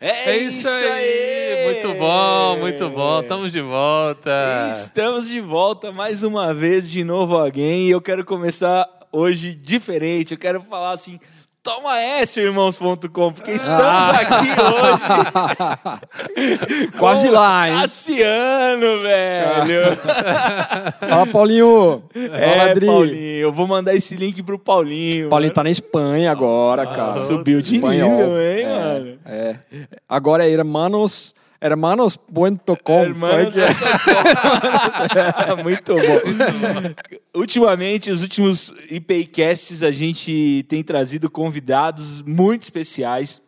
É, isso aí. Muito bom, muito bom. Estamos de volta. Estamos de volta mais uma vez, de novo alguém. E eu quero começar hoje diferente. Eu quero falar assim. Toma essa, irmãos.com, porque estamos Ah. aqui hoje. Quase lá, hein? Cassiano, velho. Fala, Paulinho. Fala, É, Adri. Paulinho. Eu vou mandar esse link pro Paulinho. Paulinho tá na Espanha agora, cara. Subiu de Espanhol. nível, hein, É, mano? É. Agora é hermanos, hermanos.com. Hermanos. É? Muito bom. Ultimamente, os últimos IPcasts, a gente tem trazido convidados muito especiais.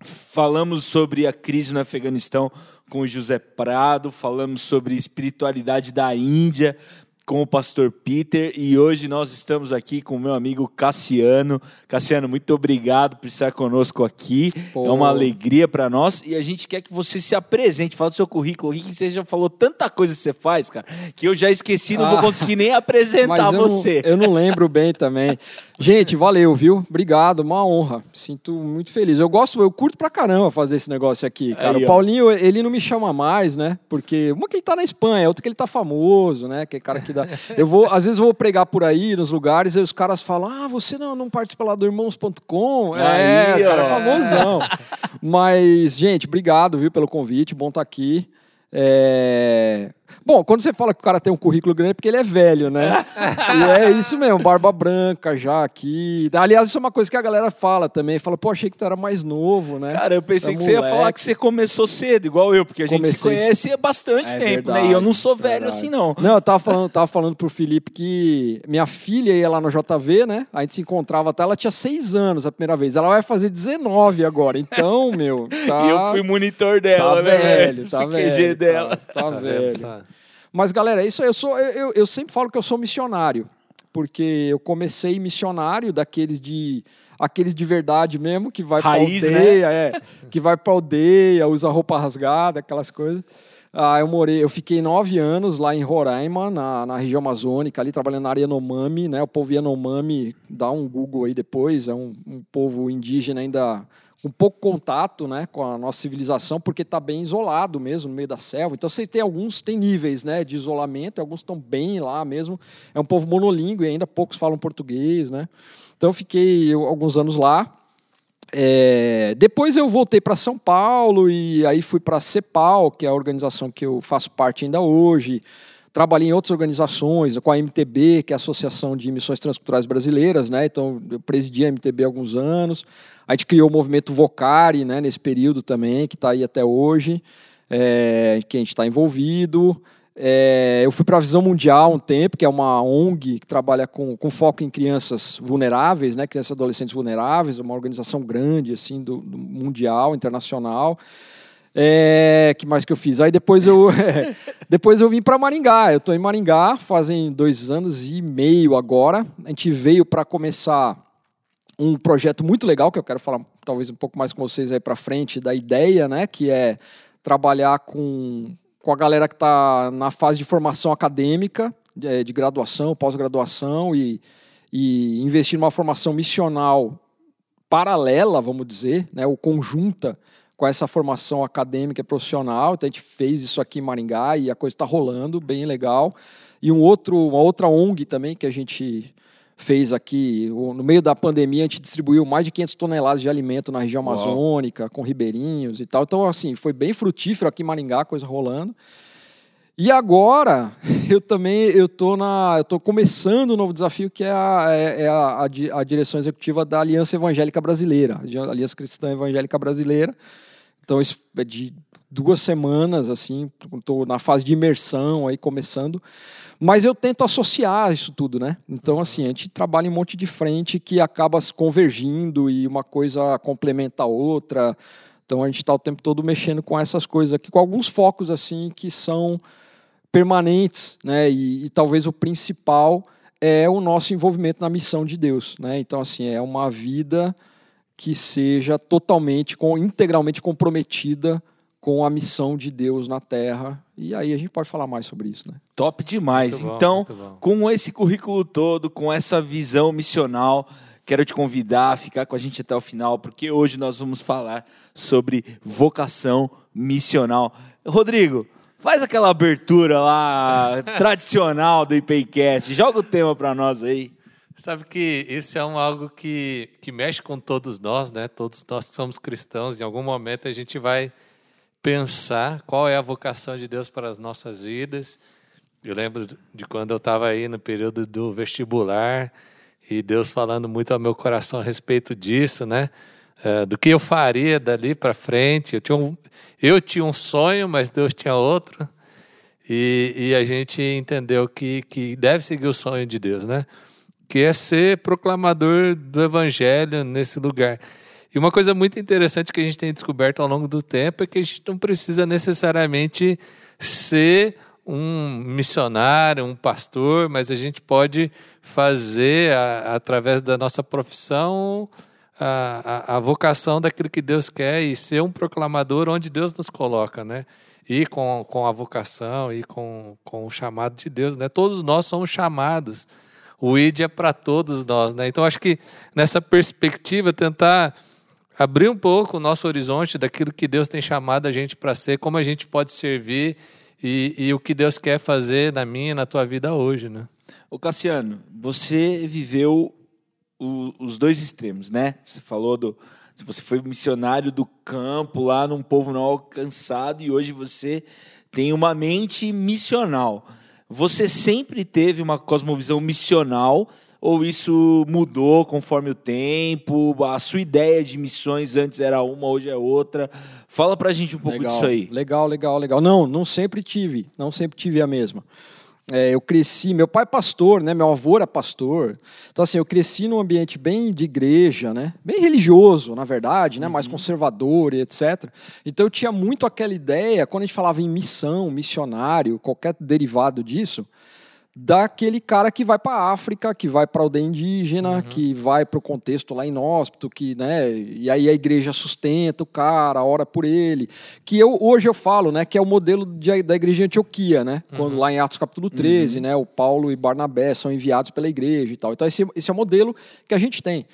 Falamos sobre a crise no Afeganistão com o José Prado, falamos sobre espiritualidade da Índia com o pastor Peter e hoje nós estamos aqui com o meu amigo Cassiano. Cassiano, muito obrigado por estar conosco aqui. Pô. É uma alegria para nós e a gente quer que você se apresente, fala do seu currículo aqui, que você já falou tanta coisa que você faz, cara, que eu já esqueci, não vou Ah. conseguir nem apresentar eu você. Não, eu não lembro bem também. Gente, valeu, viu? Obrigado, uma honra. Sinto muito feliz. Eu gosto, eu curto pra caramba fazer esse negócio aqui, cara. Aí, o. Paulinho, ele não me chama mais, né? Porque uma que ele tá na Espanha, outra que ele tá famoso, né? Que cara que dá. Eu vou, às vezes eu vou pregar por aí nos lugares e os caras falam: "Ah, você não, não participa lá do irmãos.com?" É, Aí, o cara é famosão. Mas, gente, obrigado, viu, pelo convite. Bom estar aqui. É, Bom, quando você fala que o cara tem um currículo grande, é porque ele é velho, né? e é isso mesmo, barba branca já aqui. Aliás, isso é uma coisa que a galera fala também. Fala, pô, achei que tu era mais novo, né? Cara, eu pensei É que você ia moleque. falar que você começou cedo, igual eu, porque a gente se Comecei conhece há bastante É tempo, né? verdade, E eu não sou velho verdade. assim, não. Não, eu tava falando, tava falando pro Felipe que minha filha ia lá no JV, né? A gente se encontrava até, ela tinha seis anos a primeira vez. Ela vai fazer 19 agora. Então, meu, tá... E eu fui monitor dela, tá né, velho, tá O velho. QG dela. Tá, tá Tá vendo velho. Mas, galera, é isso aí. Eu, sou, eu, eu- sempre falo que eu sou missionário, porque eu comecei missionário daqueles de aqueles de verdade mesmo, que vai Raiz, né? aldeia, é, que vai pra aldeia, usa roupa rasgada, aquelas coisas. Ah, eu morei, eu fiquei nove anos lá em Roraima, na, na região amazônica, ali trabalhando na área Yanomami, né? O povo Yanomami, dá um Google aí depois, é um, um povo indígena ainda com pouco contato né, com a nossa civilização, porque está bem isolado mesmo, no meio da selva. Então, você tem alguns, tem níveis né, de isolamento, alguns estão bem lá mesmo. É um povo monolíngue, ainda poucos falam português. Né? Então, eu fiquei alguns anos lá. É, depois eu voltei para São Paulo e aí fui para a CEPAL, que é a organização que eu faço parte ainda hoje. Trabalhei em outras organizações, com a MTB, que é a Associação de Missões Transculturais Brasileiras, né? Então eu presidi a MTB há alguns anos. A gente criou o movimento Vocari, né? Nesse período também, que está aí até hoje, é, que a gente está envolvido. É, eu fui para a Visão Mundial um tempo, que é uma ONG que trabalha com, com foco em crianças vulneráveis, né, crianças e adolescentes vulneráveis, uma organização grande assim do, do mundial, internacional. É, que mais que eu fiz? Aí depois eu, depois eu vim para Maringá. Eu estou em Maringá fazem dois anos e meio agora. A gente veio para começar um projeto muito legal que eu quero falar talvez um pouco mais com vocês aí para frente da ideia, né? Que é trabalhar com, com a galera que está na fase de formação acadêmica, de, de graduação, pós-graduação e, e investir numa formação missional paralela, vamos dizer, né? Ou conjunta com essa formação acadêmica e profissional. Então a gente fez isso aqui em Maringá e a coisa está rolando, bem legal. E um outro, uma outra ONG também que a gente fez aqui, no meio da pandemia, a gente distribuiu mais de 500 toneladas de alimento na região Uau. amazônica, com ribeirinhos e tal. Então, assim, foi bem frutífero aqui em Maringá, a coisa rolando. E agora, eu também eu tô na, eu tô começando um novo desafio que é a, é, é a, a di- a direção executiva da Aliança Evangélica Brasileira, Aliança Cristã Evangélica Brasileira. Então é de duas semanas assim, estou na fase de imersão aí começando, mas eu tento associar isso tudo, né? Então assim a gente trabalha em um monte de frente que acaba se convergindo e uma coisa complementa a outra. Então a gente está o tempo todo mexendo com essas coisas aqui, com alguns focos assim que são permanentes, né? E, e talvez o principal é o nosso envolvimento na missão de Deus, né? Então assim é uma vida que seja totalmente, com, integralmente comprometida com a missão de Deus na Terra. E aí a gente pode falar mais sobre isso, né? Top demais. Bom, então, com esse currículo todo, com essa visão missional, quero te convidar a ficar com a gente até o final, porque hoje nós vamos falar sobre vocação missional. Rodrigo, faz aquela abertura lá tradicional do IPCast, joga o tema para nós aí. Sabe que isso é um, algo que, que mexe com todos nós, né? Todos nós que somos cristãos, em algum momento a gente vai pensar qual é a vocação de Deus para as nossas vidas. Eu lembro de quando eu estava aí no período do vestibular e Deus falando muito ao meu coração a respeito disso, né? É, do que eu faria dali para frente. Eu tinha, um, eu tinha um sonho, mas Deus tinha outro. E, e a gente entendeu que, que deve seguir o sonho de Deus, né? Que é ser proclamador do evangelho nesse lugar. E uma coisa muito interessante que a gente tem descoberto ao longo do tempo é que a gente não precisa necessariamente ser um missionário, um pastor, mas a gente pode fazer, a, através da nossa profissão, a, a, a, vocação daquilo que Deus quer e ser um proclamador onde Deus nos coloca, né? E com, com a vocação e com, com o chamado de Deus, né? Todos nós somos chamados. O ID é para todos nós, né? Então acho que nessa perspectiva tentar abrir um pouco o nosso horizonte daquilo que Deus tem chamado a gente para ser, como a gente pode servir e, e, o que Deus quer fazer na minha e na tua vida hoje, né? Ô Cassiano, você viveu o, os dois extremos, né? Você falou do você foi missionário do campo lá num povo não alcançado e hoje você tem uma mente missional. Você sempre teve uma cosmovisão missional ou isso mudou conforme o tempo? A sua ideia de missões antes era uma, hoje é outra. Fala pra gente um pouco legal, disso aí. Legal, legal, legal. Não, não sempre tive, não sempre tive a mesma. É, eu cresci, meu pai é pastor, né? Meu avô era pastor. Então assim, eu cresci num ambiente bem de igreja, né? Bem religioso, na verdade, né? Mais uhum. conservador e etc. Então eu tinha muito aquela ideia quando a gente falava em missão, missionário, qualquer derivado disso, daquele cara que vai para a África, que vai para a aldeia indígena, uhum. que vai para o contexto lá inóspito, que, né, e aí a igreja sustenta o cara, ora por ele, que eu hoje eu falo, né, que é o modelo de, da igreja de Antioquia, né, uhum. quando lá em Atos capítulo 13, uhum. né, o Paulo e Barnabé são enviados pela igreja e tal. Então esse, esse é o modelo que a gente tem.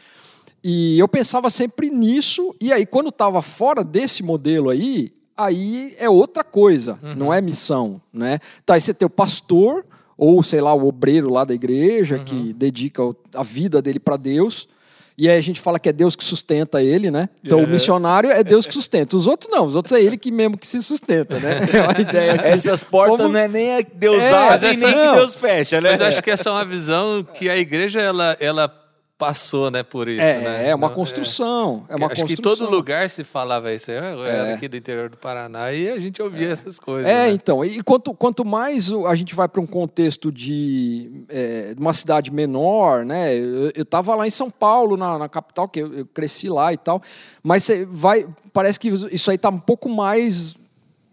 E eu pensava sempre nisso, e aí quando estava fora desse modelo aí, aí é outra coisa, não uhum. é missão, né? Tá, aí você tem o pastor, ou sei lá, o obreiro lá da igreja uhum. que dedica a vida dele para Deus. E aí a gente fala que é Deus que sustenta ele, né? Então é. o missionário é Deus que sustenta. Os outros não, os outros é ele que mesmo que se sustenta, né? É uma ideia assim. Essas portas Como... não é nem a Deus é, abre, nem que Deus fecha, né? Mas acho que essa é uma visão que a igreja ela, ela passou, né, por isso, é, né? É uma construção, é, é uma Acho construção. que todo lugar se falava isso. Eu era é. aqui do interior do Paraná e a gente ouvia é. essas coisas. É, né? então. E quanto, quanto mais a gente vai para um contexto de é, uma cidade menor, né? Eu estava lá em São Paulo, na, na capital, que eu, eu, cresci lá e tal. Mas você vai, parece que isso aí está um pouco mais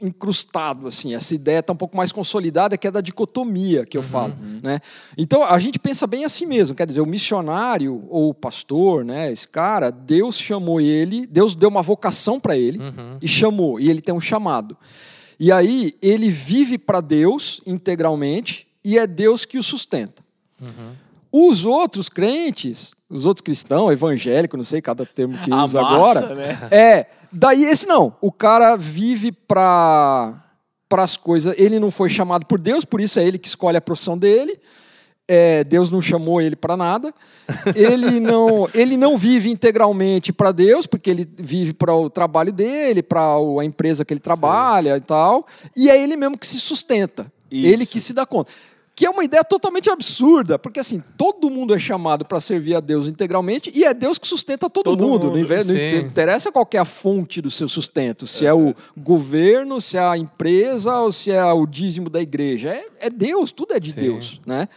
incrustado, assim, essa ideia está um pouco mais consolidada, que é da dicotomia que eu uhum, falo. Uhum. Né? Então, a gente pensa bem assim mesmo, quer dizer, o missionário ou o pastor, né, esse cara, Deus chamou ele, Deus deu uma vocação para ele uhum. e chamou, e ele tem um chamado. E aí, ele vive para Deus integralmente e é Deus que o sustenta. Uhum. Os outros crentes, os outros cristãos, evangélicos, não sei cada termo que usa agora, né? é Daí esse não. O cara vive para para as coisas. Ele não foi chamado por Deus, por isso é ele que escolhe a profissão dele. É, Deus não chamou ele para nada. Ele não, ele não vive integralmente para Deus, porque ele vive para o trabalho dele, para a empresa que ele trabalha Sim. e tal. E é ele mesmo que se sustenta. Isso. Ele que se dá conta que é uma ideia totalmente absurda, porque assim, todo mundo é chamado para servir a Deus integralmente e é Deus que sustenta todo, todo mundo. mundo. Não, não interessa qual é a fonte do seu sustento, se é, é o governo, se é a empresa ou se é o dízimo da igreja. É, é Deus, tudo é de Sim. Deus, né?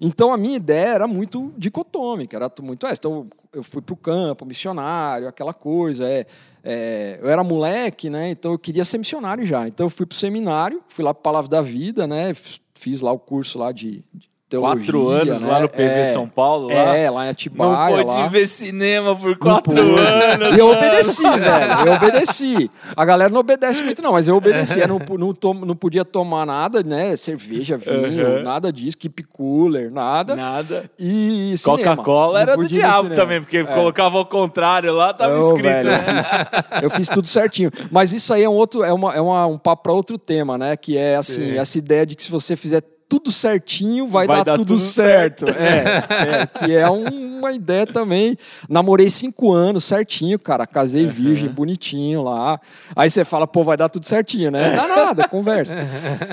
Então a minha ideia era muito dicotômica, era muito essa. Então eu fui para o campo, missionário, aquela coisa. É, é, eu era moleque, né? Então eu queria ser missionário já. Então eu fui para o seminário, fui lá para a Palavra da Vida, né? Fiz lá o curso lá de, teologia. Quatro anos né? lá no PV é, São Paulo, lá. É, lá em Não Atibaia. pôde lá. ver cinema por Não quatro pôde. anos. E eu obedeci, velho. Eu obedeci. A galera não obedece muito, não, mas eu obedeci. Eu não, não, tom- não podia tomar nada, né? Cerveja, vinho, Aham. nada disso, keep cooler, nada. Nada. E. Coca-Cola Não era do diabo também, porque É. colocava ao contrário lá, tava escrito. velho, né? eu, fiz, eu fiz tudo certinho. Mas isso aí é um outro, é, uma, é uma- um papo para outro tema, né? Que é assim, Sim. essa ideia de que se você fizer tudo certinho, vai, Vai dar, dar tudo, tudo certo. É, é, que é um- uma ideia também. Namorei cinco anos certinho, cara. Casei virgem, bonitinho lá. Aí você fala, pô, vai dar tudo certinho, né? Não dá nada, conversa.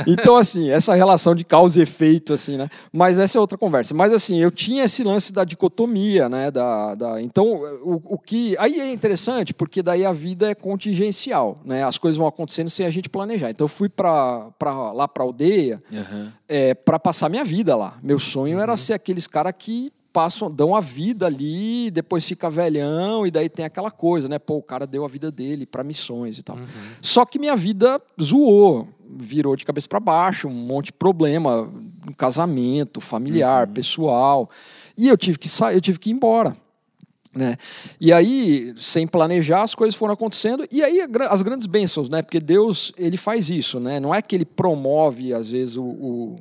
Então, assim, essa relação de causa e efeito, assim, né? Mas essa é outra conversa. Mas, assim, eu tinha esse lance da dicotomia, né? Da, da... Então, o, o que. Aí é interessante, porque daí a vida é contingencial, né? As coisas vão acontecendo sem a gente planejar. Então, eu fui pra, pra, lá pra aldeia Aham. É, para passar minha vida lá. Meu sonho era ser aqueles caras que passam, dão a vida ali, depois fica velhão e daí tem aquela coisa, né? Pô, o cara deu a vida dele para missões e tal. Só que minha vida zoou, virou de cabeça para baixo, um monte de problema, um casamento, familiar, pessoal. E eu tive que sair, eu tive que ir embora. Né? E aí, sem planejar, as coisas foram acontecendo. E aí, as grandes bênçãos, né? Porque Deus, ele faz isso, né? Não é que ele promove, às vezes, o, o-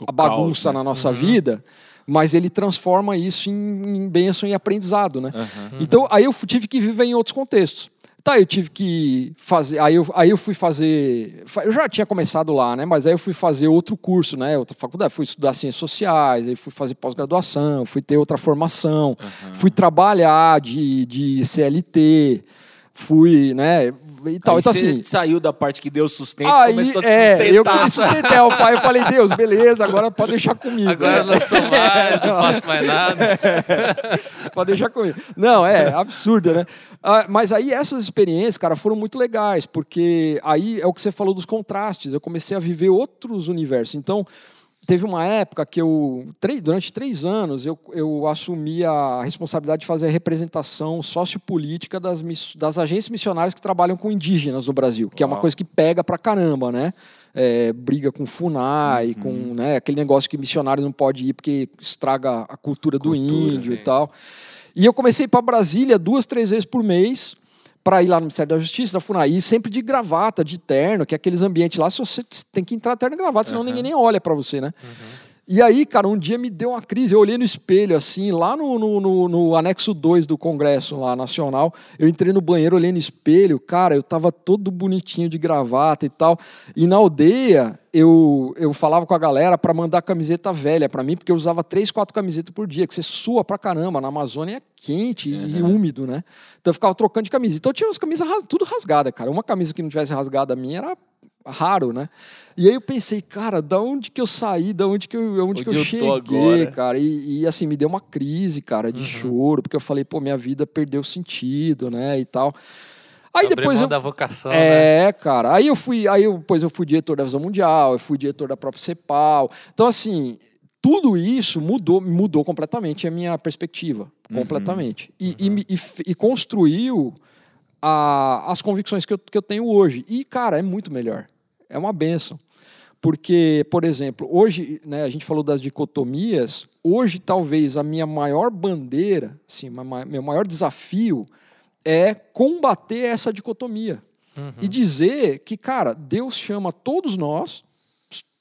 O a bagunça caos, né? na nossa vida, mas ele transforma isso em, em bênção e aprendizado, né? Então, aí eu tive que viver em outros contextos. Tá, eu tive que fazer. Aí eu, aí eu fui fazer. fa- Eu já tinha começado lá, né? Mas aí eu fui fazer outro curso, né? Outra faculdade. Fui estudar ciências sociais, aí fui fazer pós-graduação, fui ter outra formação, fui trabalhar de, de CLT, fui, né? E tal. Aí então, assim. saiu da parte que Deus sustenta e Aí, começou a se é, sustentar. eu que me sustentei. Eu falei- eu falei, Deus, beleza, agora pode deixar comigo. Agora eu não sou mais, não faço mais nada. Pode deixar comigo. Não, é absurdo, né? Ah, mas aí essas experiências, cara, foram muito legais, porque aí é o que você falou dos contrastes. Eu comecei a viver outros universos. Então, teve uma época que eu, durante três anos, eu, eu assumi a responsabilidade de fazer a representação sociopolítica das, das agências missionárias que trabalham com indígenas no Brasil, que é uma Uau. coisa que pega pra caramba, né? É, briga com FUNAI, com né, aquele negócio que missionário não pode ir porque estraga a cultura do Cultura, índio e sim. tal. E eu comecei para Brasília duas, três vezes por mês para ir lá no Ministério da Justiça, da FUNAI, sempre de gravata, de terno, que é aqueles ambientes lá, se você tem que entrar terno e gravata, senão ninguém nem olha para você, né? E aí, cara, um dia me deu uma crise. Eu olhei no espelho, assim, lá no, no, no- no anexo 2 do Congresso lá nacional. Eu entrei no banheiro, olhei no espelho, cara, eu tava todo bonitinho de gravata e tal. E na aldeia, eu, eu falava com a galera para mandar camiseta velha para mim, porque eu usava três, quatro camisetas por dia, que você sua pra caramba. Na Amazônia é quente e úmido, né? Então eu ficava trocando de camisa. Então eu tinha umas camisas ras- tudo rasgadas, cara. Uma camisa que não tivesse rasgada a minha era raro, né? E aí eu pensei, cara, da onde que eu saí, da onde que eu, onde que eu Onde eu cheguei, cara? E, e, assim, me deu uma crise, cara, de choro, porque eu falei, pô, minha vida perdeu sentido, né, e tal. Aí depois eu da vocação, né? é, cara. Aí eu fui, aí eu, depois eu fui diretor da Visão Mundial, eu fui diretor da própria CEPAL. Então, assim, tudo isso mudou, mudou completamente a minha perspectiva. Completamente. E, e me- e f- e construiu a- as convicções que eu, que eu tenho hoje. E, cara, é muito melhor. É uma benção. Porque, por exemplo, hoje, né, a gente falou das dicotomias, hoje talvez a minha maior bandeira, assim, meu maior desafio é combater essa dicotomia. E dizer que, cara, Deus chama todos nós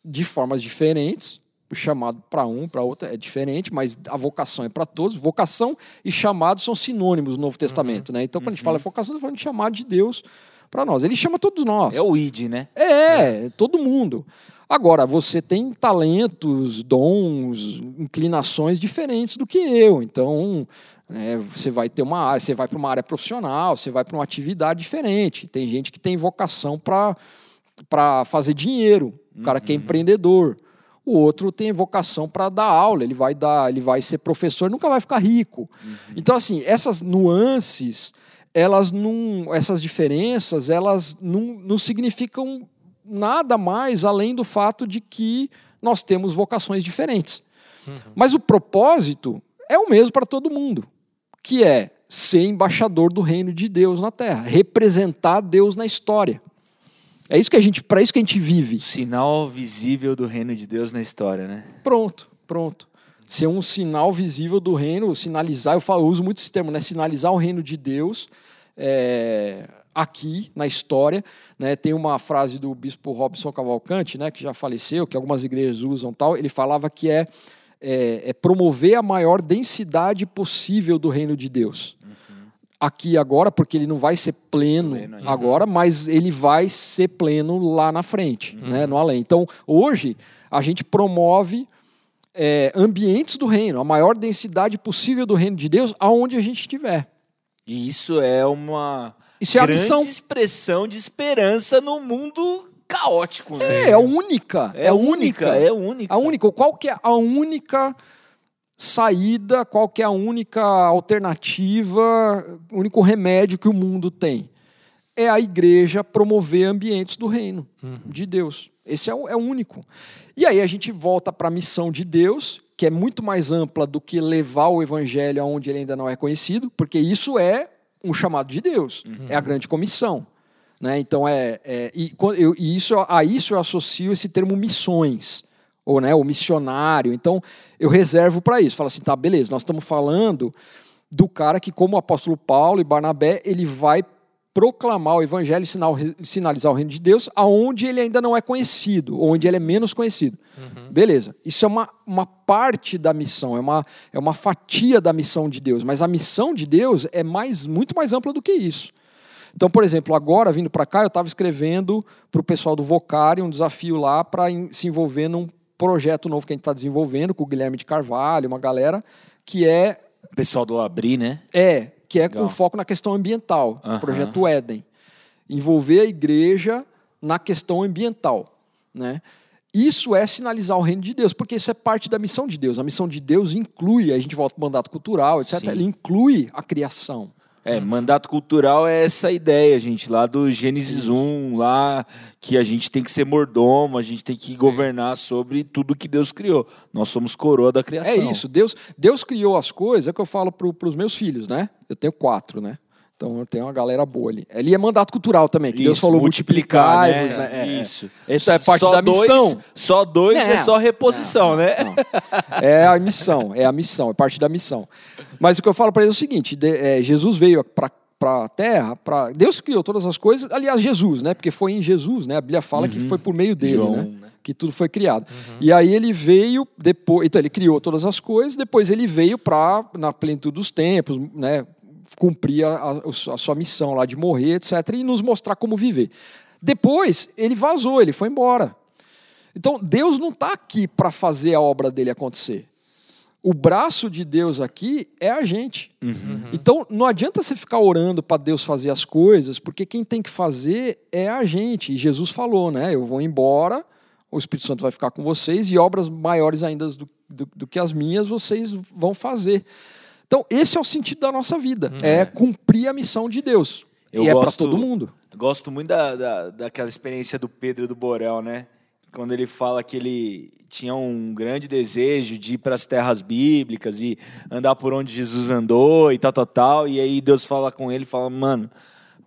de formas diferentes. O chamado para um, para outro é diferente, mas a vocação é para todos. Vocação e chamado são sinônimos no Novo Testamento, né? Então, quando a gente fala vocação, está falando de chamado de Deus para nós. Ele chama todos nós. É o ID, né? É, todo mundo. Agora, você tem talentos, dons, inclinações diferentes do que eu. Então, né, você vai ter uma área, você vai para uma área profissional, você vai para uma atividade diferente. Tem gente que tem vocação para fazer dinheiro, o cara que é empreendedor. O outro tem vocação para dar aula, ele vai dar, ele vai ser professor, nunca vai ficar rico. Então, assim, essas nuances, elas não, essas diferenças, elas não, não significam nada mais além do fato de que nós temos vocações diferentes. Mas o propósito é o mesmo para todo mundo, que é ser embaixador do reino de Deus na Terra, representar Deus na história. É isso que a gente, para isso que a gente vive. Sinal visível do reino de Deus na história, né? Pronto. Pronto. Ser um sinal visível do reino, sinalizar, eu, falo, eu uso muito esse termo, né? Sinalizar o reino de Deus é, aqui na história. Né? Tem uma frase do bispo Robson Cavalcante, né, que já faleceu, que algumas igrejas usam tal. Ele falava que é, é, é promover a maior densidade possível do reino de Deus aqui agora, porque ele não vai ser pleno, pleno agora, mas ele vai ser pleno lá na frente, uhum. né, no além. Então, hoje, a gente promove é, ambientes do reino, a maior densidade possível do reino de Deus, aonde a gente estiver. E isso é uma isso é grande missão. expressão de esperança no mundo caótico. Né? É, é única. É, é única, única, é única. A única. Qual que é a única saída, qual que é a única alternativa, o único remédio que o mundo tem? É a igreja promover ambientes do reino uhum. de Deus. Esse é o, é o único. E aí a gente volta para a missão de Deus, que é muito mais ampla do que levar o evangelho aonde ele ainda não é conhecido, porque isso é um chamado de Deus, uhum. é a grande comissão. Né? Então, é, é e, eu, e isso, a isso eu associo esse termo missões ou né, o missionário. Então, eu reservo para isso. Fala assim, tá, beleza, nós estamos falando do cara que, como o apóstolo Paulo e Barnabé, ele vai proclamar o evangelho e sinalizar o reino de Deus aonde ele ainda não é conhecido, onde ele é menos conhecido. Uhum. Beleza. Isso é uma, uma parte da missão, é uma, é uma fatia da missão de Deus. Mas a missão de Deus é mais muito mais ampla do que isso. Então, por exemplo, agora vindo para cá, eu estava escrevendo para o pessoal do Vocari um desafio lá para se envolver num projeto novo que a gente está desenvolvendo com o Guilherme de Carvalho, uma galera, que é. O pessoal do Abri, né? É, que é Legal. com foco na questão ambiental, o projeto Éden. Envolver a igreja na questão ambiental. Né? Isso é sinalizar o reino de Deus, porque isso é parte da missão de Deus. A missão de Deus inclui, a gente volta para o mandato cultural, etc. Sim. Ele inclui a criação. É, mandato cultural é essa ideia, gente, lá do Gênesis 1, lá que a gente tem que ser mordomo, a gente tem que Sim. governar sobre tudo que Deus criou. Nós somos coroa da criação. É isso, Deus, Deus criou as coisas, é o que eu falo para os meus filhos, né? Eu tenho quatro, né? Então tem uma galera boa ali. Ali é mandato cultural também, que Isso, Deus falou multiplicar, né? né? É, Isso. Essa é parte só da dois, missão. Só dois é só reposição, não, né? Não. É a missão, é a missão, é parte da missão. Mas o que eu falo para eles é o seguinte: de, é, Jesus veio para para a terra, para Deus criou todas as coisas, aliás, Jesus, né? Porque foi em Jesus, né? A Bíblia fala uhum. que foi por meio dele, João, né? né? Que tudo foi criado. Uhum. E aí ele veio depois, então ele criou todas as coisas, depois ele veio para na plenitude dos tempos, né? Cumprir a, a, sua missão lá de morrer, etc., e nos mostrar como viver. Depois, ele vazou, ele foi embora. Então, Deus não está aqui para fazer a obra dele acontecer. O braço de Deus aqui é a gente. Uhum. Então, não adianta você ficar orando para Deus fazer as coisas, porque quem tem que fazer é a gente. E Jesus falou, né? Eu vou embora, o Espírito Santo vai ficar com vocês, e obras maiores ainda do, do, do que as minhas vocês vão fazer. Então, esse é o sentido da nossa vida, hum, é. é cumprir a missão de Deus. Eu e gosto, é para todo mundo. Gosto muito da, da, daquela experiência do Pedro do Borel, né? Quando ele fala que ele tinha um grande desejo de ir para as terras bíblicas e andar por onde Jesus andou e tal, tal, tal. E aí Deus fala com ele, fala, mano,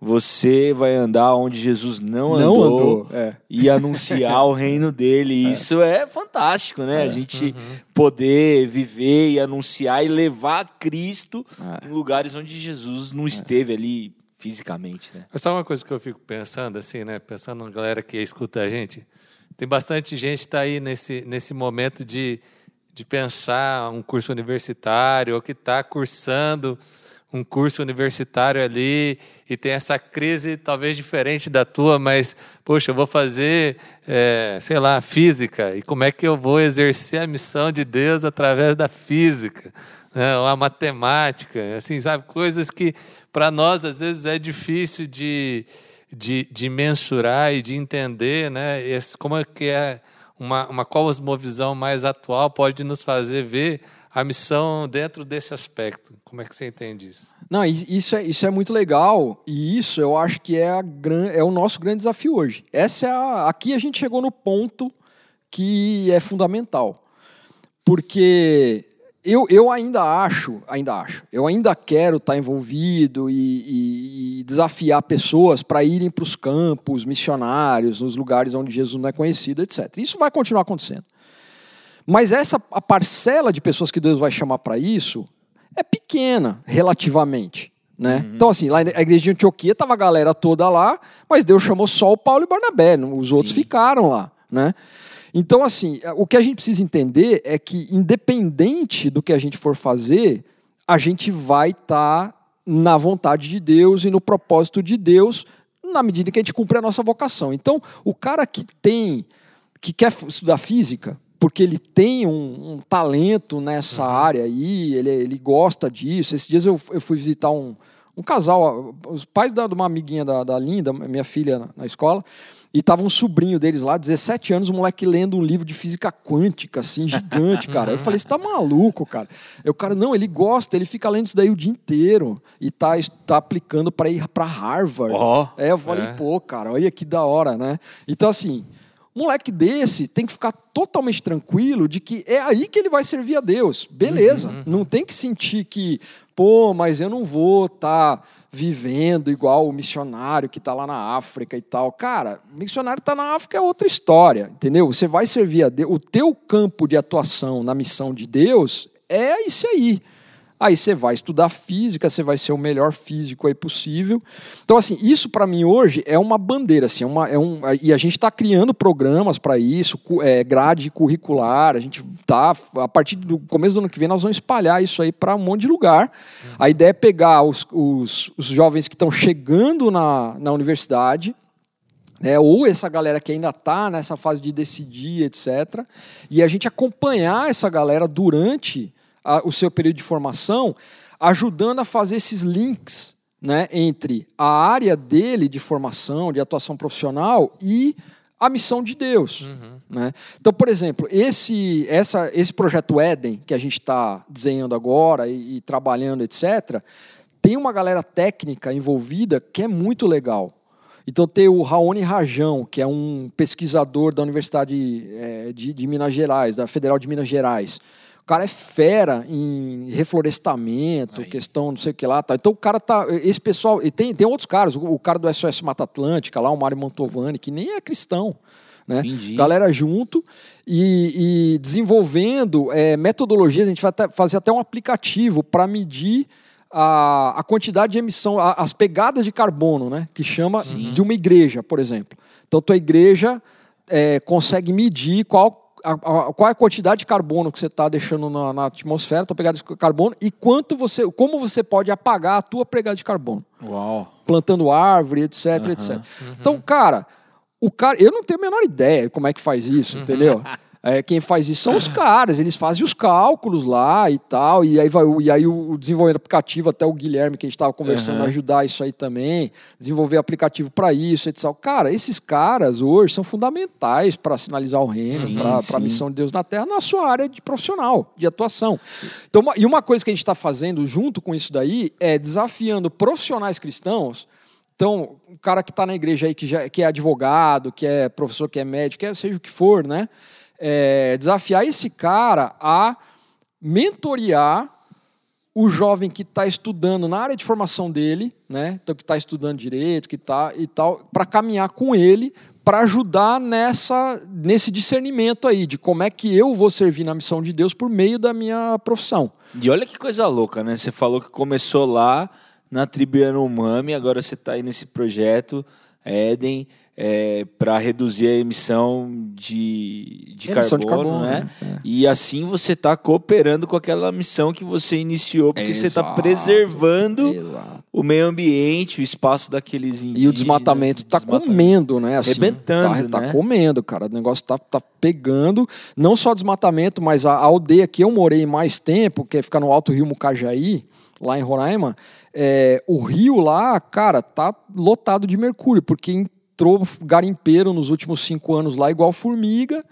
você vai andar onde Jesus não, não andou, andou é. e anunciar o reino dele. É. Isso é fantástico, né? É. A gente uhum. poder viver e anunciar e levar Cristo é. em lugares onde Jesus não é. esteve ali fisicamente, né? Sabe uma coisa que eu fico pensando assim, né? Pensando na galera que escuta a gente, tem bastante gente que está aí nesse, nesse momento de, de pensar um curso universitário ou que está cursando um curso universitário ali e tem essa crise talvez diferente da tua, mas, poxa, eu vou fazer, é, sei lá, física, e como é que eu vou exercer a missão de Deus através da física? Né? Ou a matemática, assim, sabe? Coisas que para nós às vezes é difícil de, de, de mensurar e de entender, né? Esse, como é que é uma, uma cosmovisão mais atual pode nos fazer ver a missão dentro desse aspecto. Como é que você entende isso? Não, isso é, isso é muito legal e isso eu acho que é, a gran, é o nosso grande desafio hoje. Essa é a, aqui a gente chegou no ponto que é fundamental. Porque eu, eu ainda acho, ainda acho, eu ainda quero estar envolvido e, e, e desafiar pessoas para irem para os campos missionários, nos lugares onde Jesus não é conhecido, etc. Isso vai continuar acontecendo. Mas essa a parcela de pessoas que Deus vai chamar para isso é pequena, relativamente. Né? Uhum. Então, assim, lá na igreja de Antioquia tava a galera toda lá, mas Deus chamou só o Paulo e Barnabé, os outros Sim. ficaram lá. Né? Então, assim, o que a gente precisa entender é que, independente do que a gente for fazer, a gente vai estar tá na vontade de Deus e no propósito de Deus, na medida que a gente cumpre a nossa vocação. Então, o cara que tem, que quer estudar física, porque ele tem um, um talento nessa uhum. área aí, ele, ele gosta disso. Esses dias eu, eu fui visitar um, um casal, os pais da, de uma amiguinha da, da Linda, minha filha na, na escola, e tava um sobrinho deles lá, 17 anos, o moleque lendo um livro de física quântica, assim, gigante, cara. Eu falei, você tá maluco, cara? Eu, cara, não, ele gosta, ele fica lendo isso daí o dia inteiro e tá, tá aplicando para ir para Harvard. Oh, é, eu falei, é. pô, cara, olha que da hora, né? Então, assim, moleque desse tem que ficar totalmente tranquilo de que é aí que ele vai servir a Deus. Beleza. Uhum. Não tem que sentir que, pô, mas eu não vou estar tá vivendo igual o missionário que está lá na África e tal. Cara, missionário está na África é outra história, entendeu? Você vai servir a Deus. O teu campo de atuação na missão de Deus é esse aí. Aí você vai estudar física, você vai ser o melhor físico aí possível. Então, assim, isso para mim hoje é uma bandeira, assim, é uma, é um, e a gente está criando programas para isso, é, grade curricular, a gente tá, a partir do começo do ano que vem, nós vamos espalhar isso aí para um monte de lugar. Uhum. A ideia é pegar os, os, os jovens que estão chegando na, na universidade, né, ou essa galera que ainda está nessa fase de decidir, etc., e a gente acompanhar essa galera durante a, o seu período de formação, ajudando a fazer esses links né, entre a área dele de formação, de atuação profissional e a missão de Deus. Uhum. Né? Então, por exemplo, esse, essa, esse projeto Éden, que a gente está desenhando agora e, e, trabalhando, etc., tem uma galera técnica envolvida que é muito legal. Então, tem o Raoni Rajão, que é um pesquisador da Universidade é, de, de Minas Gerais, da Federal de Minas Gerais o cara é fera em reflorestamento, Aí. questão não sei o que lá. Tá. Então o cara tá. Esse pessoal. E tem, tem outros caras, o, cara do SOS Mata Atlântica, lá, o Mário Mantovani, que nem é cristão. Né? Entendi. Galera junto e, e desenvolvendo é, metodologias. A gente vai até, fazer até um aplicativo para medir a, a quantidade de emissão, a, as pegadas de carbono, né? Que chama Sim. de uma igreja, por exemplo. Então, tua igreja é, consegue medir qual a, a, qual é a quantidade de carbono que você está deixando na, na atmosfera, tua pegada de carbono, e quanto você, como você pode apagar a tua pegada de carbono. Uau. Plantando árvore, etc, uhum, etc. Uhum. Então, cara, o cara, eu não tenho a menor ideia como é que faz isso, entendeu? É, quem faz isso são os caras, eles fazem os cálculos lá e tal, e aí, vai, e aí o desenvolvimento aplicativo, até o Guilherme, que a gente estava conversando, uhum. ajudar isso aí também, desenvolver aplicativo para isso, etc. Cara, esses caras hoje são fundamentais para sinalizar o reino, para a missão de Deus na Terra, na sua área de profissional, de atuação. Então, e uma coisa que a gente está fazendo junto com isso daí é desafiando profissionais cristãos então, o cara que está na igreja aí, que, já, que é advogado, que é professor, que é médico, que seja o que for, né? É, desafiar esse cara a mentorear o jovem que está estudando na área de formação dele, né? Então que está estudando direito, que está e tal, para caminhar com ele, para ajudar nessa nesse discernimento aí de como é que eu vou servir na missão de Deus por meio da minha profissão. E olha que coisa louca, né? Você falou que começou lá na tribo Yanomami, agora você está aí nesse projeto Éden é, para reduzir a emissão de, de, emissão carbono, de carbono, né? É. E assim você está cooperando com aquela missão que você iniciou, porque você está preservando Exato. o meio ambiente, o espaço daqueles indígenas. E o desmatamento está comendo, né? Assim, Rebentando, tá, né? tá comendo, cara. O negócio está tá pegando, não só desmatamento, mas a, a aldeia que eu morei mais tempo, que é ficar no Alto Rio Mucajaí, lá em Roraima, é, o rio lá, cara, tá lotado de mercúrio, porque entrou garimpeiro nos últimos cinco anos lá, igual formiga,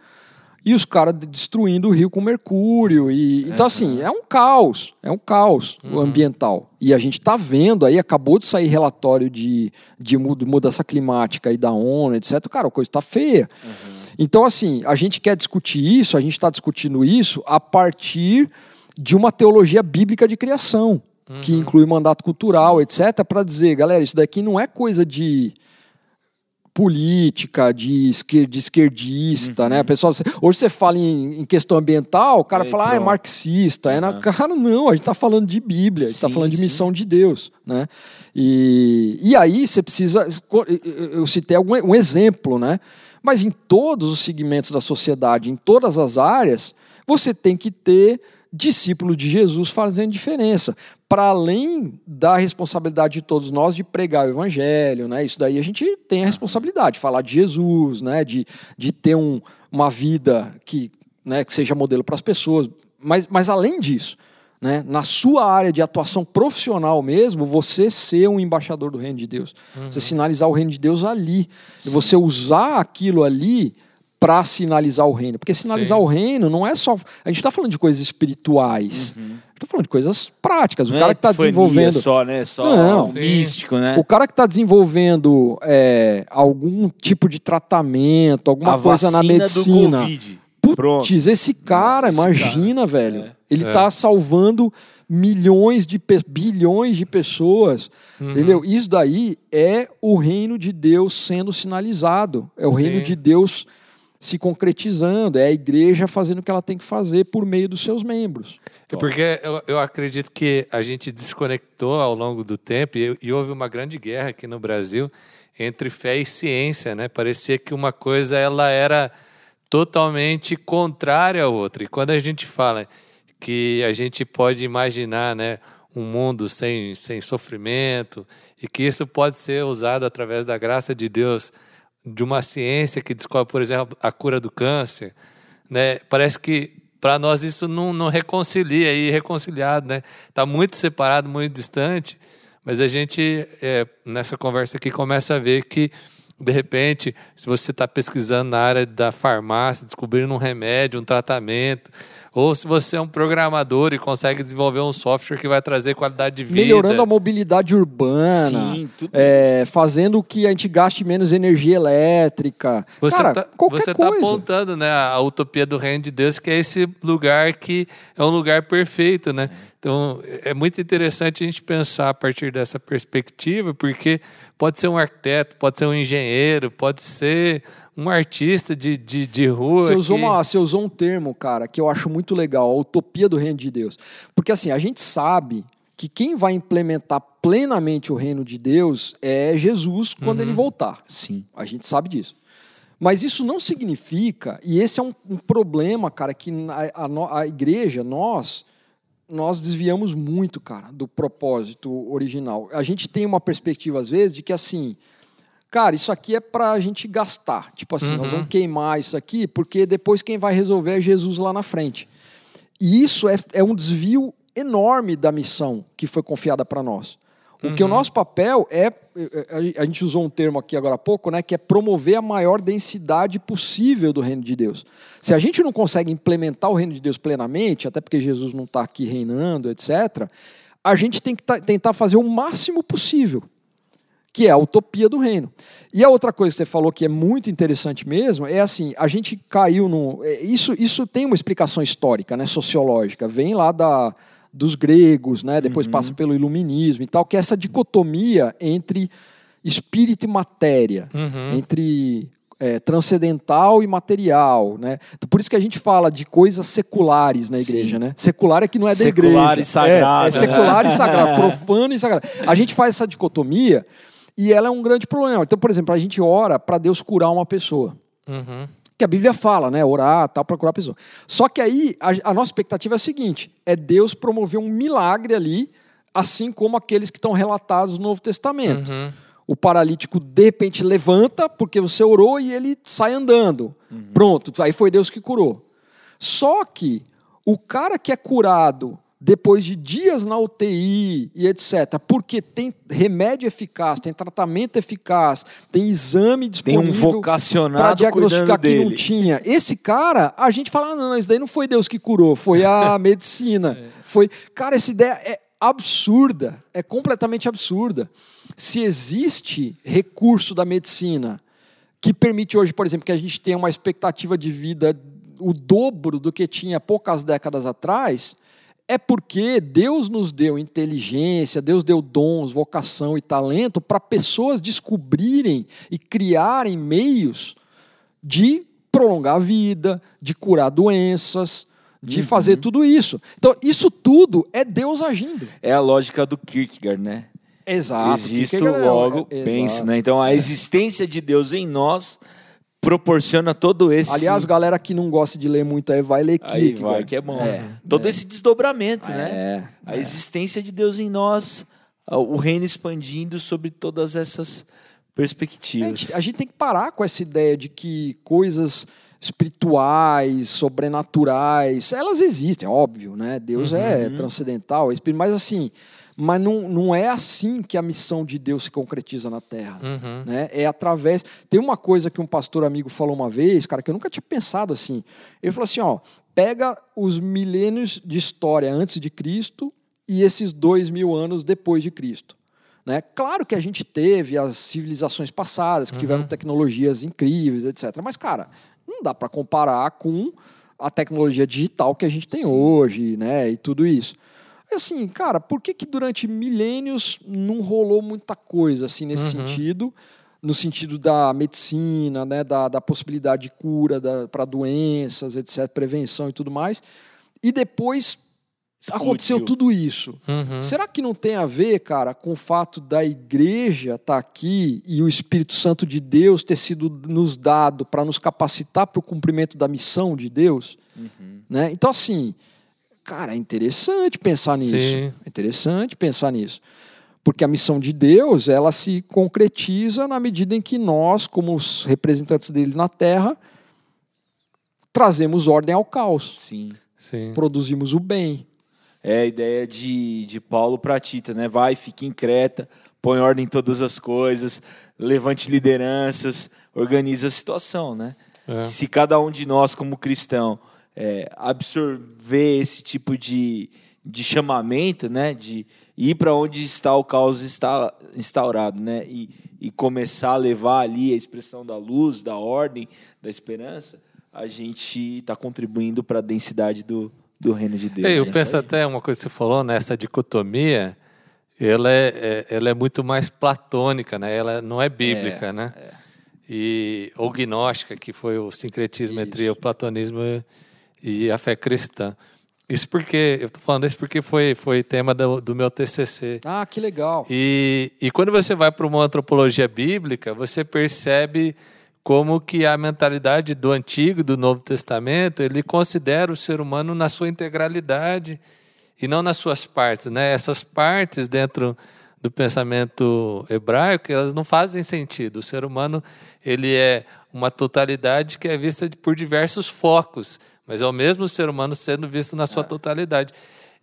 e os caras destruindo o rio com mercúrio. E, então, assim, é um caos, é um caos uhum. ambiental. E a gente está vendo aí, acabou de sair relatório de, de mudança climática e da ONU, etc. Cara, a coisa está feia. Uhum. Então, assim, a gente quer discutir isso, a gente está discutindo isso a partir de uma teologia bíblica de criação, uhum. que inclui mandato cultural, Sim. etc., para dizer, galera, isso daqui não é coisa de política, de, esquer, de esquerdista, Uhum. né? Pessoal, você- hoje você fala em, em questão ambiental, o cara É, fala, ah, é pronto. marxista. É na cara, não, a gente está falando de Bíblia, a gente está falando de sim. missão de Deus, né? E, e aí você precisa, eu citei algum, um exemplo, né? Mas em todos os segmentos da sociedade, em todas as áreas, você tem que ter discípulo de Jesus fazendo diferença. Para além da responsabilidade de todos nós de pregar o evangelho, né? Isso daí a gente tem a responsabilidade, de falar de Jesus, né? De, de ter um, uma vida que, né, que seja modelo para as pessoas. Mas, mas além disso, né, na sua área de atuação profissional mesmo, você ser um embaixador do reino de Deus. Você sinalizar o reino de Deus ali. E você usar aquilo ali para sinalizar o reino. Porque sinalizar Sim. o reino não é só. A gente está falando de coisas espirituais. Gente está falando de coisas práticas. O Não cara é que está desenvolvendo. só, né? Só Não. o Sim. místico, né? O cara que está desenvolvendo é, algum tipo de tratamento, alguma a coisa na medicina. Pronto. Putz, esse cara, Esse imagina, velho. É. Ele É. tá salvando milhões de bilhões de pessoas. Uhum. Entendeu? Isso daí é o reino de Deus sendo sinalizado. É o Sim. reino de Deus se concretizando. É a igreja fazendo o que ela tem que fazer por meio dos seus membros. É porque eu, eu acredito que a gente desconectou ao longo do tempo e, e houve uma grande guerra aqui no Brasil entre fé e ciência, né? Parecia que uma coisa ela era totalmente contrária à outra. E quando a gente fala que a gente pode imaginar, né, um mundo sem, sem sofrimento e que isso pode ser usado através da graça de Deus, de uma ciência que descobre, por exemplo, a cura do câncer, né? Parece que para nós isso não, não reconcilia, é irreconciliado, né? Está muito separado, muito distante, mas a gente, é, nessa conversa aqui, começa a ver que, de repente, se você está pesquisando na área da farmácia, descobrindo um remédio, um tratamento, ou se você é um programador e consegue desenvolver um software que vai trazer qualidade de vida. Melhorando a mobilidade urbana. Sim, tudo é, fazendo que a gente gaste menos energia elétrica. Você Cara, tá, qualquer você tá coisa. apontando né, a utopia do reino de Deus, que é esse lugar que é um lugar perfeito, né? Então, é muito interessante a gente pensar a partir dessa perspectiva, porque pode ser um arquiteto, pode ser um engenheiro, pode ser um artista de, de, de rua. Você usou, que- uma, você usou um termo, cara, que eu acho muito legal, a utopia do reino de Deus. Porque assim, a gente sabe que quem vai implementar plenamente o reino de Deus é Jesus quando ele voltar. Sim. A gente sabe disso. Mas isso não significa, e esse é um, um problema, cara, que a, no- a igreja, nós, nós desviamos muito, cara, do propósito original. A gente tem uma perspectiva, às vezes, de que assim, cara, isso aqui é pra gente gastar. Tipo assim, nós vamos queimar isso aqui, porque depois quem vai resolver é Jesus lá na frente. E isso é, é um desvio enorme da missão que foi confiada para nós. O que o nosso papel é, a gente usou um termo aqui agora há pouco, né, que é promover a maior densidade possível do reino de Deus. Se a gente não consegue implementar o reino de Deus plenamente, até porque Jesus não está aqui reinando, etc., a gente tem que ta- tentar fazer o máximo possível que é a utopia do reino. E a outra coisa que você falou que é muito interessante mesmo é assim, a gente caiu no é, isso isso tem uma explicação histórica, né, sociológica, vem lá da dos gregos, né, depois passa pelo iluminismo e tal, que é essa dicotomia entre espírito e matéria, entre é, transcendental e material, né? Por isso que a gente fala de coisas seculares na igreja, Sim. né? Secular é que não é da Secular igreja. e sagrado, É, é né? secular e sagrado, profano e sagrado. A gente faz essa dicotomia e ela é um grande problema. Então, por exemplo, a gente ora para Deus curar uma pessoa. Uhum. Que a Bíblia fala, né? Orar, tal, para curar a pessoa. Só que aí a, a nossa expectativa é a seguinte: é Deus promover um milagre ali, assim como aqueles que estão relatados no Novo Testamento. Uhum. O paralítico de repente levanta porque você orou e ele sai andando. Pronto, aí foi Deus que curou. Só que o cara que é curado depois de dias na UTI e etc., porque tem remédio eficaz, tem tratamento eficaz, tem exame Tem um disponível vocacionado para diagnosticar que não dele. tinha. Esse cara, a gente fala, ah, não, isso daí não foi Deus que curou, foi a medicina. Foi, cara, essa ideia é absurda, é completamente absurda. Se existe recurso da medicina que permite hoje, por exemplo, que a gente tenha uma expectativa de vida o dobro do que tinha poucas décadas atrás, é porque Deus nos deu inteligência, Deus deu dons, vocação e talento para pessoas descobrirem e criarem meios de prolongar a vida, de curar doenças, de uhum. fazer tudo isso. Então, isso tudo é Deus agindo. É a lógica do Kierkegaard, né? Exato. Existo, logo é, penso, né? Então, a existência de Deus em nós proporciona todo esse. Aliás, galera que não gosta de ler muito aí, vai ler Aí vai, que é bom. É, todo é. esse desdobramento, né? É, a é. existência de Deus em nós, o reino expandindo sobre todas essas perspectivas. A gente, a gente tem que parar com essa ideia de que coisas espirituais, sobrenaturais, elas existem, óbvio, né? Deus é uhum. é transcendental, mas assim, mas não, não é assim que a missão de Deus se concretiza na Terra. Uhum. Né? É através. Tem uma coisa que um pastor amigo falou uma vez, cara, que eu nunca tinha pensado assim. Ele falou assim: ó, pega os milênios de história antes de Cristo e esses dois mil anos depois de Cristo. Né? Claro que a gente teve as civilizações passadas que uhum. tiveram tecnologias incríveis, etc. Mas, cara, não dá para comparar com a tecnologia digital que a gente tem Sim. hoje, né? E tudo isso assim, cara, por que, que durante milênios não rolou muita coisa assim nesse uhum. sentido? No sentido da medicina, né, da, da possibilidade de cura para doenças, etc., prevenção e tudo mais. E depois aconteceu tudo isso. Uhum. Será que não tem a ver, cara, com o fato da igreja estar tá aqui e o Espírito Santo de Deus ter sido nos dado para nos capacitar para o cumprimento da missão de Deus? Uhum. Né? Então, assim, Cara, é interessante pensar nisso. Sim. É interessante pensar nisso. Porque a missão de Deus, ela se concretiza na medida em que nós, como os representantes dele na Terra, trazemos ordem ao caos. Sim. Sim. Produzimos o bem. É a ideia de, de Paulo para Tita, né? Vai, fique em Creta, põe ordem em todas as coisas, levante lideranças, organiza a situação, né? É. Se cada um de nós, como cristão, é, absorver esse tipo de, de chamamento, né, de ir para onde está o caos instaurado, né, e, e começar a levar ali a expressão da luz, da ordem, da esperança, a gente está contribuindo para a densidade do, do reino de Deus. eu penso até uma coisa que você falou nessa dicotomia, ela é, é, ela é muito mais platônica, né? Ela não é bíblica, é, né? É. E ou gnóstica, que foi o sincretismo Isso. entre o platonismo e e a fé cristã. Isso porque, eu estou falando isso porque foi, foi tema do, do, meu TCC. Ah, que legal. E, e quando você vai para uma antropologia bíblica, você percebe como que a mentalidade do Antigo, do Novo Testamento, ele considera o ser humano na sua integralidade e não nas suas partes. Né? Essas partes dentro do pensamento hebraico, elas não fazem sentido. O ser humano ele é uma totalidade que é vista por diversos focos mas é o mesmo ser humano sendo visto na sua é. totalidade.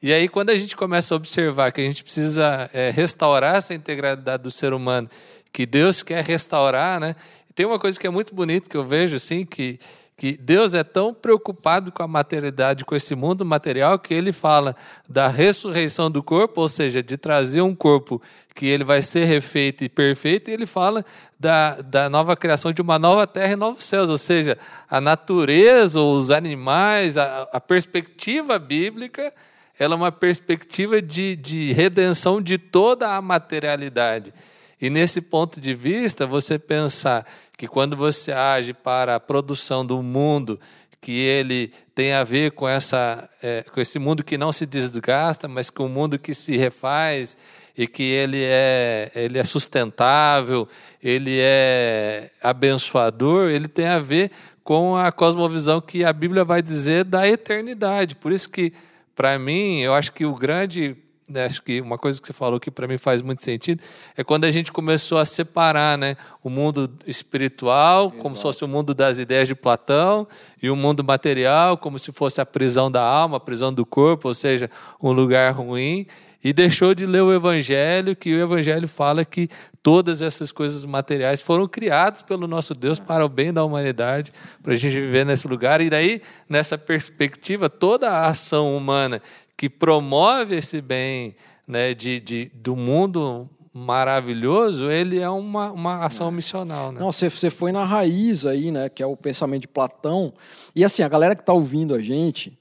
E aí, quando a gente começa a observar que a gente precisa é, restaurar essa integralidade do ser humano, que Deus quer restaurar, né? Tem uma coisa que é muito bonita que eu vejo, assim, que que Deus é tão preocupado com a materialidade, com esse mundo material, que ele fala da ressurreição do corpo, ou seja, de trazer um corpo que ele vai ser refeito e perfeito, e ele fala da, da nova criação de uma nova terra e novos céus, ou seja, a natureza, os animais, a, a perspectiva bíblica, ela é uma perspectiva de, de redenção de toda a materialidade. E nesse ponto de vista, você pensar que quando você age para a produção do mundo, que ele tem a ver com, essa, é, com esse mundo que não se desgasta, mas com o mundo que se refaz e que ele é, ele é sustentável, ele é abençoador, ele tem a ver com a cosmovisão que a Bíblia vai dizer da eternidade. Por isso que, para mim, eu acho que o grande né, acho que uma coisa que você falou que para mim faz muito sentido é quando a gente começou a separar né, o mundo espiritual, Exato. como se fosse o mundo das ideias de Platão, e o mundo material, como se fosse a prisão da alma, a prisão do corpo, ou seja, um lugar ruim, e deixou de ler o Evangelho, que o Evangelho fala que todas essas coisas materiais foram criadas pelo nosso Deus para o bem da humanidade, para a gente viver nesse lugar. E daí, nessa perspectiva, toda a ação humana que promove esse bem né, de, de, do mundo maravilhoso, ele é uma, uma ação missional. Né? Não, você, você foi na raiz aí, né, que é o pensamento de Platão. E assim, a galera que está ouvindo a gente,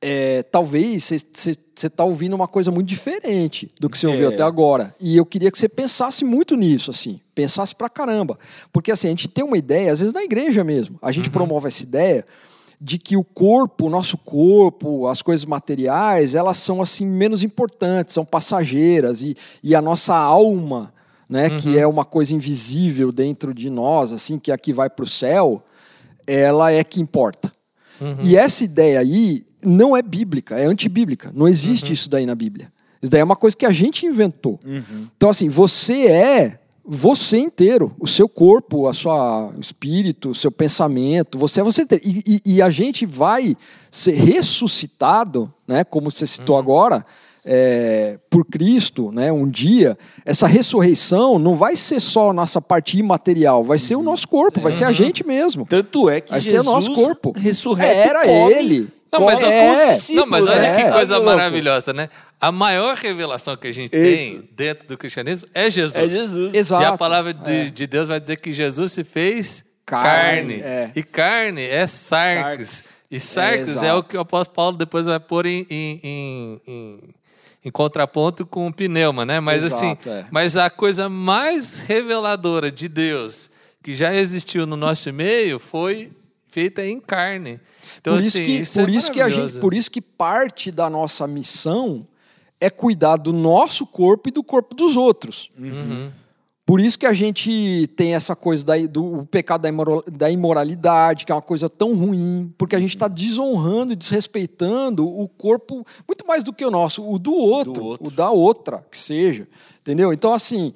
é, talvez você está ouvindo uma coisa muito diferente do que você ouviu É. até agora. E eu queria que você pensasse muito nisso, assim. Pensasse pra caramba. Porque assim, a gente tem uma ideia, às vezes na igreja mesmo, a gente promove essa ideia de que o corpo, o nosso corpo, as coisas materiais, elas são assim menos importantes, são passageiras e, e a nossa alma, né, que é uma coisa invisível dentro de nós, assim, que é a que vai para o céu, ela é que importa. E essa ideia aí não é bíblica, é antibíblica. Não existe isso daí na Bíblia. Isso daí é uma coisa que a gente inventou. Então, assim, você é você inteiro, o seu corpo, a sua o espírito, o seu pensamento, você é você inteiro. E, e- e a gente vai ser ressuscitado, né, como você citou agora, é, por Cristo, né, um dia. Essa ressurreição não vai ser só a nossa parte imaterial, vai ser o nosso corpo, vai ser a gente mesmo. Tanto é que Vai ser Jesus o nosso corpo. ressurreto Era ele. Não, mas, é, não, mas olha é, que coisa tá louco. maravilhosa, né? A maior revelação que a gente Isso. tem dentro do cristianismo é Jesus. É Jesus. Exato. E a palavra de, de Deus vai dizer que Jesus se fez Carne, carne. é. E carne é sarx. Sarx. E sarx É, é, o que o apóstolo Paulo depois vai pôr em, em, em, em- em contraponto com o pneuma, né? Mas Exato, assim, é. mas a coisa mais reveladora de Deus que já existiu no nosso meio foi feita em carne. Então, por isso assim, que, isso por é isso que a gente, por isso que parte da nossa missão é cuidar do nosso corpo e do corpo dos outros. Uhum. Por isso que a gente tem essa coisa da, do o pecado da da imoralidade, que é uma coisa tão ruim, porque a gente está desonrando e desrespeitando o corpo muito mais do que o nosso, o do outro, Do outro. o da outra, que seja. Entendeu? Então, assim,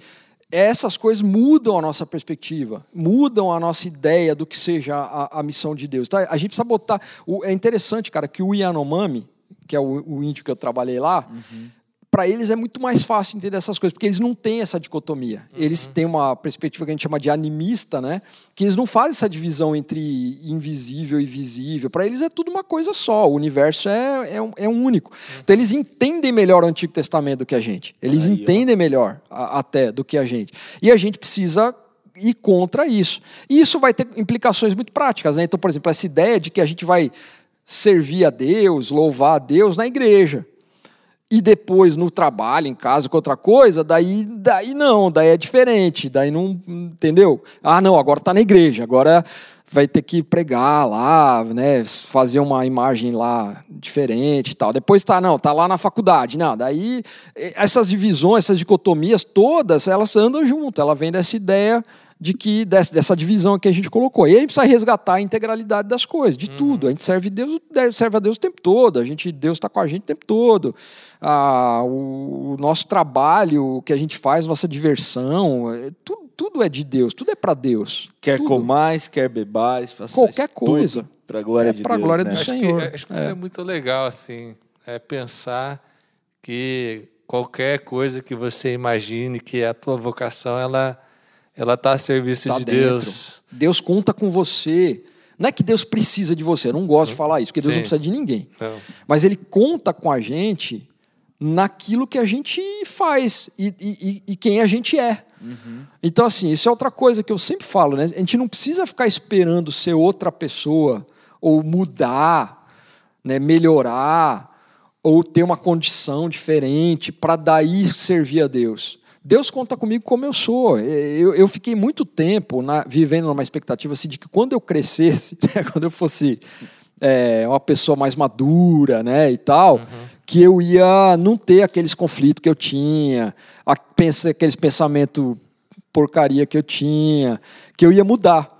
essas coisas mudam a nossa perspectiva, mudam a nossa ideia do que seja a, a missão de Deus. Tá? A gente precisa botar. o- é interessante, cara, que o Yanomami, que é o, o índio que eu trabalhei lá, para eles é muito mais fácil entender essas coisas, porque eles não têm essa dicotomia. Eles têm uma perspectiva que a gente chama de animista, né? Que eles não fazem essa divisão entre invisível e visível. Para eles é tudo uma coisa só. O universo é, é, um, é um único. Então eles entendem melhor o Antigo Testamento do que a gente. Eles Aí, ó. entendem melhor a- até do que a gente. E a gente precisa ir contra isso. E isso vai ter implicações muito práticas, né? Então, por exemplo, essa ideia de que a gente vai servir a Deus, louvar a Deus na igreja e depois no trabalho, em casa, com outra coisa, daí, daí não, daí é diferente, daí não, entendeu? Ah, não, agora está na igreja, agora vai ter que pregar lá, né, fazer uma imagem lá diferente e tal. Depois tá, não, tá lá na faculdade, não, daí eh, essas divisões, essas dicotomias todas, elas andam junto, ela vem dessa ideia de que dessa, dessa divisão que a gente colocou. E aí a gente precisa resgatar a integralidade das coisas, de tudo. A gente serve Deus, serve a Deus o tempo todo. A gente, Deus está com a gente o tempo todo. Ah, o, o nosso trabalho, o que a gente faz, nossa diversão, é, tudo, tudo é de Deus, tudo é para Deus. Quer tudo. comais, quer bebais, faça Qualquer coisa. Para glória É de pra Deus. glória né? do Acho Senhor. que, acho que isso é muito legal, assim, é pensar que qualquer coisa que você imagine que é a tua vocação, ela ela está a serviço Tá de dentro. Deus. Deus conta com você. Não é que Deus precisa de você, eu não gosto de falar isso, porque Deus Sim. não precisa de ninguém. Não. Mas Ele conta com a gente naquilo que a gente faz e, e- e- e quem a gente é. Então, assim, isso é outra coisa que eu sempre falo, né? A gente não precisa ficar esperando ser outra pessoa ou mudar, né? melhorar ou ter uma condição diferente para daí servir a Deus. Deus conta comigo como eu sou. Eu, eu fiquei muito tempo na- vivendo numa expectativa assim, de que quando eu crescesse, né, quando eu fosse é, uma pessoa mais madura né, e tal, que eu ia não ter aqueles conflitos que eu tinha, a- aqueles pensamentos porcaria que eu tinha, que eu ia mudar.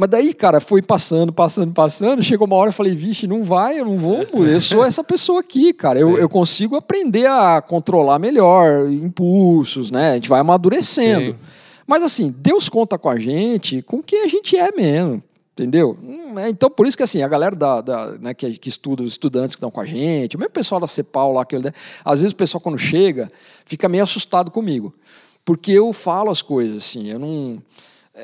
Mas daí, cara, foi passando, passando, passando. Chegou uma hora eu falei, vixe, não vai, eu não vou. Eu sou essa pessoa aqui, cara. Eu, eu consigo aprender a controlar melhor impulsos, né? A gente vai amadurecendo. Sim. Mas assim, Deus conta com a gente com quem a gente é mesmo. Entendeu? Hum, é, Então, por isso que assim, a galera da, da, né, que, que estuda, os estudantes que estão com a gente, o mesmo pessoal da CEPAL lá, que eu, né, às vezes o pessoal quando chega, fica meio assustado comigo. Porque eu falo as coisas, assim, eu não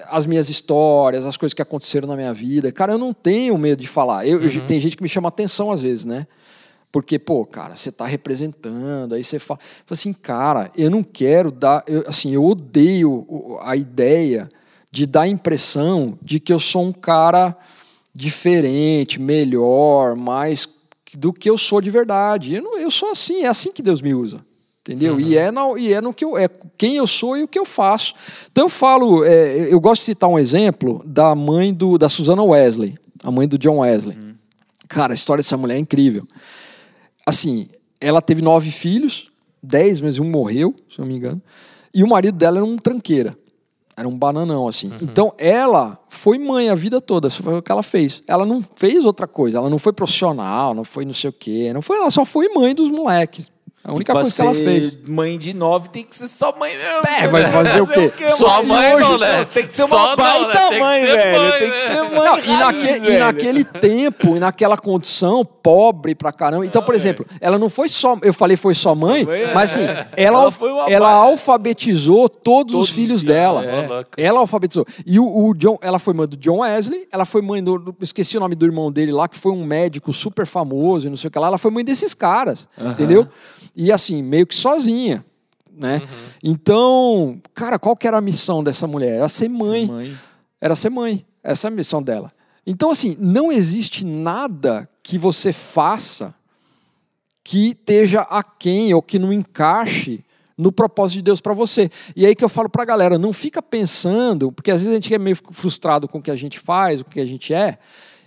as minhas histórias, as coisas que aconteceram na minha vida. Cara, eu não tenho medo de falar. Eu, eu- tem gente que me chama atenção às vezes, né? Porque, pô, cara, você está representando, aí você fala, fala assim, cara, eu não quero dar, eu, assim, eu odeio a ideia de dar a impressão de que eu sou um cara diferente, melhor, mais do que eu sou de verdade. Eu, não, eu sou assim, é assim que Deus me usa. Entendeu? Uhum. E, é na, e é no que eu, é quem eu sou e o que eu faço. Então eu falo, é, eu gosto de citar um exemplo da mãe do, da Susana Wesley, a mãe do John Wesley. Uhum. Cara, a história dessa mulher é incrível. Assim, ela teve nove filhos, dez, mas um morreu, se não me engano. E o marido dela era um tranqueira. Era um bananão, assim. Uhum. Então, ela foi mãe a vida toda, isso foi o que ela fez. Ela não fez outra coisa, ela não foi profissional, não foi não sei o quê, não foi, ela só foi mãe dos moleques. A única coisa que ela fez. Mãe de nove tem que ser só mãe mesmo. É, vai fazer o quê? Só mãe, hoje, não, né? Tem que ser uma só baita não, né? mãe, velho. Mãe, tem que ser mãe. Não, e, naque, e, naquele tempo, e naquela condição, pobre pra caramba. Então, por exemplo, ela não foi só. Eu falei foi só mãe, mãe mas assim, ela, ela, ela alfabetizou todos, todos os filhos dela. É. Ela alfabetizou. E o, o, John, ela foi mãe do John Wesley, ela foi mãe do. Esqueci o nome do irmão dele lá, que foi um médico super famoso e não sei o que lá. Ela foi mãe desses caras, uh -huh. entendeu? E assim, meio que sozinha, né? Uhum. Então, cara, qual que era a missão dessa mulher? Era ser mãe. Ser mãe. Era ser mãe. Essa é a missão dela. Então, assim, não existe nada que você faça que esteja aquém ou que não encaixe no propósito de Deus para você. E aí que eu falo para a galera, não fica pensando, porque às vezes a gente é meio frustrado com o que a gente faz, o que a gente é,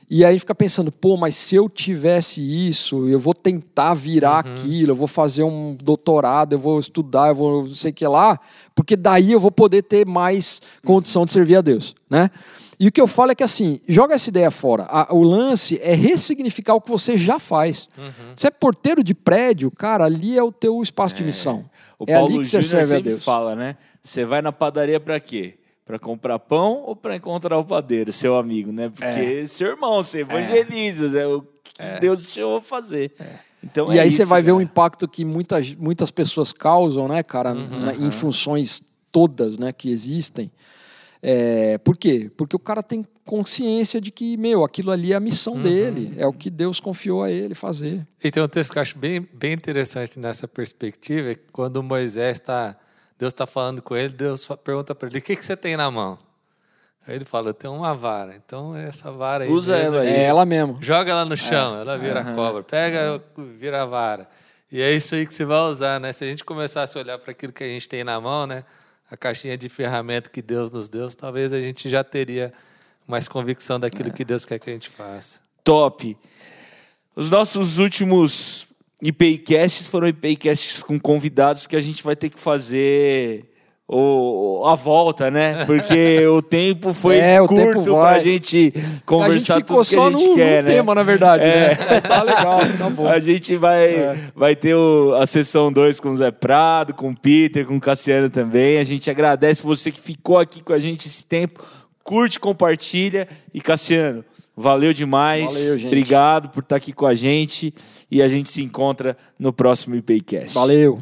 e aí fica pensando, pô, mas se eu tivesse isso, eu vou tentar virar uhum. aquilo, eu vou fazer um doutorado, eu vou estudar, eu vou não sei o que lá, porque daí eu vou poder ter mais condição de servir a Deus, né? E o que eu falo é que assim, joga essa ideia fora. A, o lance é ressignificar o que você já faz. Uhum. Você é porteiro de prédio, cara, ali é o teu espaço é. de missão. O é Paulo ali que você Júnior serve a Deus. fala, né? Você vai na padaria para quê? Para comprar pão ou para encontrar o padeiro, seu amigo, né? Porque é. seu irmão, você evangeliza, é, é o que é. Deus te chamou a fazer. É. Então, e é aí isso, você vai ver o impacto que muitas, muitas pessoas causam, né, cara, uhum, na, em uhum. funções todas, né, que existem. É, por quê? Porque o cara tem consciência de que, meu, aquilo ali é a missão uhum. dele, é o que Deus confiou a ele fazer. E tem um texto que eu acho bem, bem interessante nessa perspectiva, é quando Moisés está Deus está falando com ele, Deus pergunta para ele: o que, que você tem na mão? Aí ele fala: eu tenho uma vara. Então, essa vara aí. Usa ela aí. É ela mesmo. Joga ela no chão, é. ela vira uhum. cobra. Pega, vira a vara. E é isso aí que você vai usar, né? Se a gente começasse a olhar para aquilo que a gente tem na mão, né? A caixinha de ferramenta que Deus nos deu, talvez a gente já teria mais convicção daquilo é. que Deus quer que a gente faça. Top. Os nossos últimos IPcasts foram IPcasts com convidados que a gente vai ter que fazer o, a volta, né? Porque o tempo foi é, curto tempo para a gente conversar a gente ficou tudo só que a gente no, quer, no né? tema, na verdade, é. né? Tá legal, tá bom. A gente vai, é. vai ter o, a sessão 2 com o Zé Prado, com o Peter, com o Cassiano também. A gente agradece você que ficou aqui com a gente esse tempo. Curte, compartilha. E Cassiano, valeu demais. Valeu, gente. Obrigado por estar aqui com a gente e a gente se encontra no próximo IPcast. Valeu!